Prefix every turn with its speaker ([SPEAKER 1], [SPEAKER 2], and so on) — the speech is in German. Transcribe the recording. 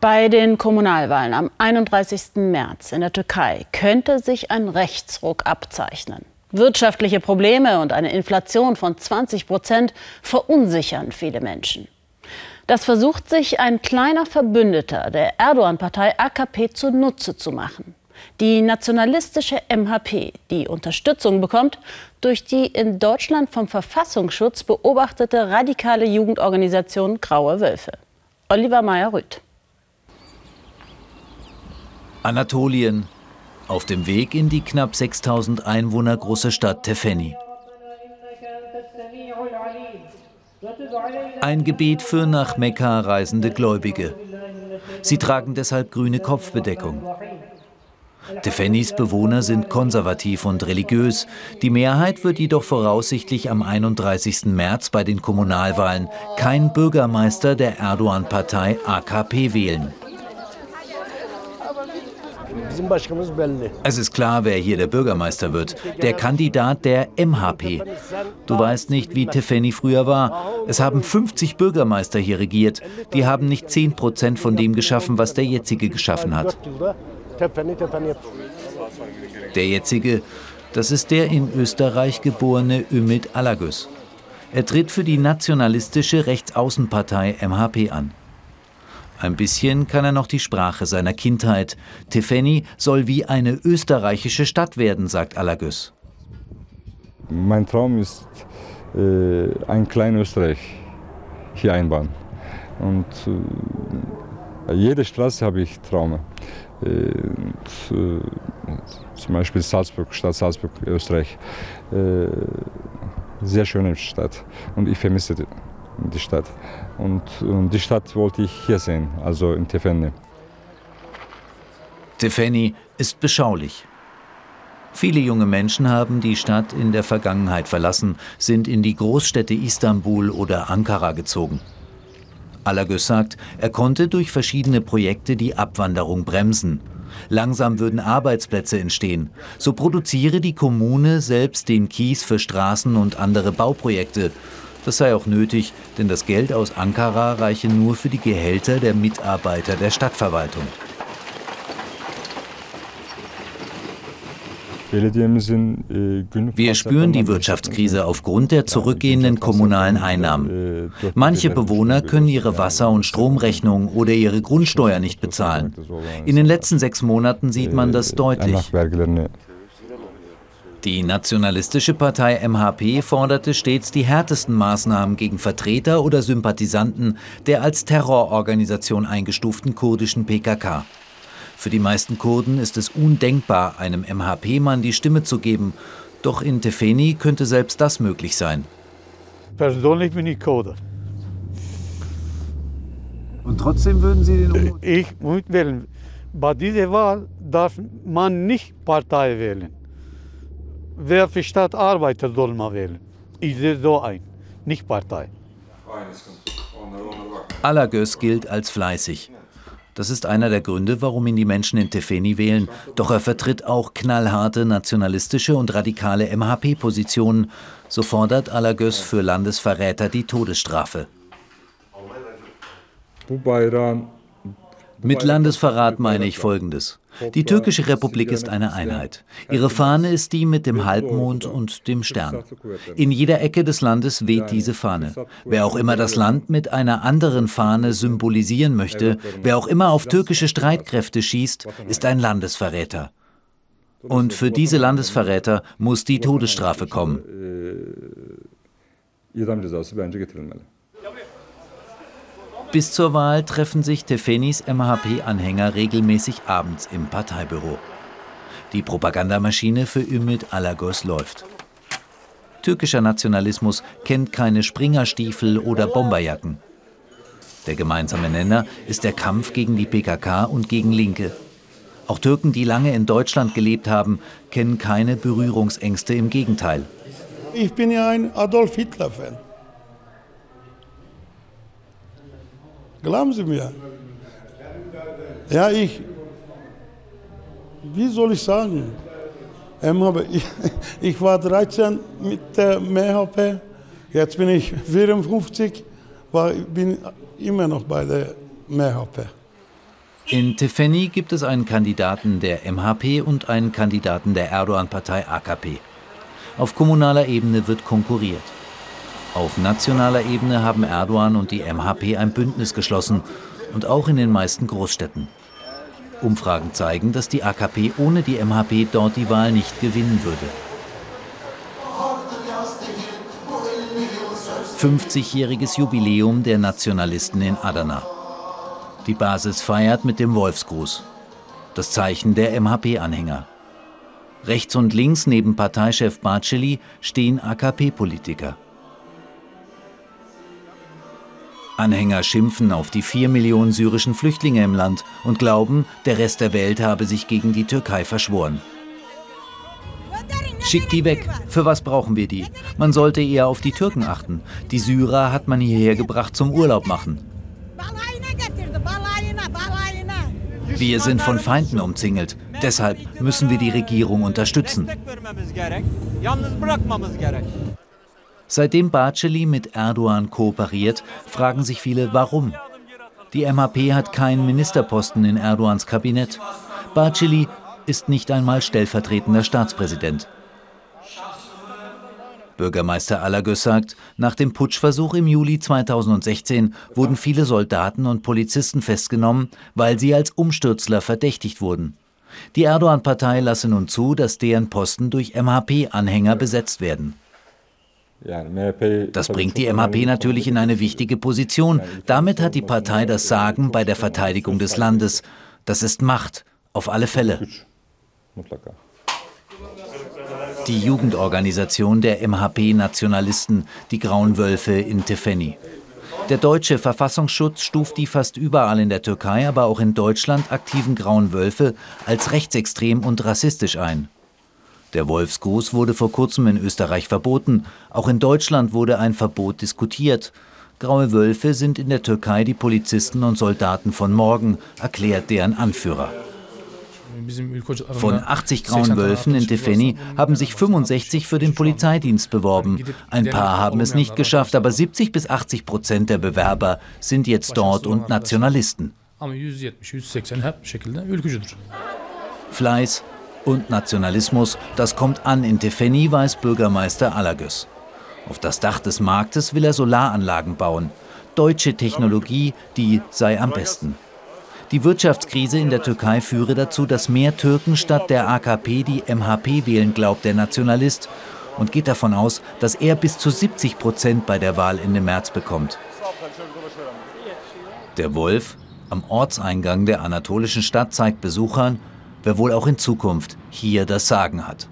[SPEAKER 1] Bei den Kommunalwahlen am 31. März in der Türkei könnte sich ein Rechtsruck abzeichnen. Wirtschaftliche Probleme und eine Inflation von 20 Prozent verunsichern viele Menschen. Das versucht sich ein kleiner Verbündeter der Erdogan-Partei AKP zunutze zu machen. Die nationalistische MHP, die Unterstützung bekommt durch die in Deutschland vom Verfassungsschutz beobachtete radikale Jugendorganisation Graue Wölfe. Oliver Meyer-Rüth.
[SPEAKER 2] Anatolien, auf dem Weg in die knapp 6000 Einwohner große Stadt Tefeni. Ein Gebet für nach Mekka reisende Gläubige. Sie tragen deshalb grüne Kopfbedeckung. Tefenis Bewohner sind konservativ und religiös. Die Mehrheit wird jedoch voraussichtlich am 31. März bei den Kommunalwahlen kein Bürgermeister der Erdogan-Partei AKP wählen. Es ist klar, wer hier der Bürgermeister wird. Der Kandidat der MHP. Du weißt nicht, wie Tefeni früher war. Es haben 50 Bürgermeister hier regiert. Die haben nicht 10 Prozent von dem geschaffen, was der jetzige geschaffen hat. Der jetzige, das ist der in Österreich geborene Ümit Alagöz. Er tritt für die nationalistische Rechtsaußenpartei MHP an. Ein bisschen kann er noch die Sprache seiner Kindheit. Tefeni soll wie eine österreichische Stadt werden, sagt Alagös.
[SPEAKER 3] Mein Traum ist, äh, ein kleines Österreich hier einbauen. Und äh, jede Straße habe ich Traume. Äh, und, äh, zum Beispiel Salzburg, Stadt Salzburg, Österreich. Äh, sehr schöne Stadt. Und ich vermisse die die Stadt. Und, und die Stadt wollte ich hier sehen, also in Tefeni.
[SPEAKER 2] Tefeni ist beschaulich. Viele junge Menschen haben die Stadt in der Vergangenheit verlassen, sind in die Großstädte Istanbul oder Ankara gezogen. Alagös sagt, er konnte durch verschiedene Projekte die Abwanderung bremsen. Langsam würden Arbeitsplätze entstehen. So produziere die Kommune selbst den Kies für Straßen und andere Bauprojekte das sei auch nötig, denn das Geld aus Ankara reiche nur für die Gehälter der Mitarbeiter der Stadtverwaltung. Wir spüren die Wirtschaftskrise aufgrund der zurückgehenden kommunalen Einnahmen. Manche Bewohner können ihre Wasser- und Stromrechnung oder ihre Grundsteuer nicht bezahlen. In den letzten sechs Monaten sieht man das deutlich. Die nationalistische Partei MHP forderte stets die härtesten Maßnahmen gegen Vertreter oder Sympathisanten der als Terrororganisation eingestuften kurdischen PKK. Für die meisten Kurden ist es undenkbar, einem MHP-Mann die Stimme zu geben. Doch in Tefeni könnte selbst das möglich sein.
[SPEAKER 4] Persönlich bin ich Kurde.
[SPEAKER 5] Und trotzdem würden Sie den
[SPEAKER 4] Ich muss wählen. Bei dieser Wahl darf man nicht Partei wählen wer für Stadt arbeitet, soll man wählen. Ich sehe so ein, nicht Partei.
[SPEAKER 2] Alagös gilt als fleißig. Das ist einer der Gründe, warum ihn die Menschen in Tefeni wählen. Doch er vertritt auch knallharte nationalistische und radikale MHP-Positionen. So fordert Alagös für Landesverräter die Todesstrafe. Mit Landesverrat meine ich Folgendes. Die türkische Republik ist eine Einheit. Ihre Fahne ist die mit dem Halbmond und dem Stern. In jeder Ecke des Landes weht diese Fahne. Wer auch immer das Land mit einer anderen Fahne symbolisieren möchte, wer auch immer auf türkische Streitkräfte schießt, ist ein Landesverräter. Und für diese Landesverräter muss die Todesstrafe kommen. Bis zur Wahl treffen sich Tefenis MHP-Anhänger regelmäßig abends im Parteibüro. Die Propagandamaschine für Ümit Alagos läuft. Türkischer Nationalismus kennt keine Springerstiefel oder Bomberjacken. Der gemeinsame Nenner ist der Kampf gegen die PKK und gegen Linke. Auch Türken, die lange in Deutschland gelebt haben, kennen keine Berührungsängste, im Gegenteil.
[SPEAKER 6] Ich bin ja ein Adolf Hitler-Fan. Glauben Sie mir. Ja, ich, wie soll ich sagen? Ich, ich war 13 mit der MHP, jetzt bin ich 54, war, bin immer noch bei der MHP.
[SPEAKER 2] In Tifeni gibt es einen Kandidaten der MHP und einen Kandidaten der Erdogan-Partei AKP. Auf kommunaler Ebene wird konkurriert. Auf nationaler Ebene haben Erdogan und die MHP ein Bündnis geschlossen und auch in den meisten Großstädten. Umfragen zeigen, dass die AKP ohne die MHP dort die Wahl nicht gewinnen würde. 50-jähriges Jubiläum der Nationalisten in Adana. Die Basis feiert mit dem Wolfsgruß. Das Zeichen der MHP-Anhänger. Rechts und links neben Parteichef Barceli stehen AKP-Politiker. Anhänger schimpfen auf die vier Millionen syrischen Flüchtlinge im Land und glauben, der Rest der Welt habe sich gegen die Türkei verschworen. Schickt die weg. Für was brauchen wir die? Man sollte eher auf die Türken achten. Die Syrer hat man hierher gebracht zum Urlaub machen. Wir sind von Feinden umzingelt. Deshalb müssen wir die Regierung unterstützen. Seitdem Barceli mit Erdogan kooperiert, fragen sich viele, warum. Die MHP hat keinen Ministerposten in Erdogans Kabinett. Barceli ist nicht einmal stellvertretender Staatspräsident. Bürgermeister Alagöz sagt, nach dem Putschversuch im Juli 2016 wurden viele Soldaten und Polizisten festgenommen, weil sie als Umstürzler verdächtigt wurden. Die Erdogan-Partei lasse nun zu, dass deren Posten durch MHP-Anhänger besetzt werden. Das bringt die MHP natürlich in eine wichtige Position. Damit hat die Partei das Sagen bei der Verteidigung des Landes. Das ist Macht, auf alle Fälle. Die Jugendorganisation der MHP-Nationalisten, die Grauen Wölfe in Tifeni. Der deutsche Verfassungsschutz stuft die fast überall in der Türkei, aber auch in Deutschland aktiven Grauen Wölfe als rechtsextrem und rassistisch ein. Der Wolfsgruß wurde vor kurzem in Österreich verboten. Auch in Deutschland wurde ein Verbot diskutiert. Graue Wölfe sind in der Türkei die Polizisten und Soldaten von morgen, erklärt deren Anführer. Von 80 grauen Wölfen in Tifeni haben sich 65 für den Polizeidienst beworben. Ein paar haben es nicht geschafft, aber 70 bis 80 Prozent der Bewerber sind jetzt dort und Nationalisten. Fleiß und Nationalismus, das kommt an in Tifeni, weiß Bürgermeister Alagöz. Auf das Dach des Marktes will er Solaranlagen bauen. Deutsche Technologie, die sei am besten. Die Wirtschaftskrise in der Türkei führe dazu, dass mehr Türken statt der AKP die MHP wählen, glaubt der Nationalist und geht davon aus, dass er bis zu 70 Prozent bei der Wahl Ende März bekommt. Der Wolf am Ortseingang der anatolischen Stadt zeigt Besuchern, wer wohl auch in Zukunft hier das Sagen hat.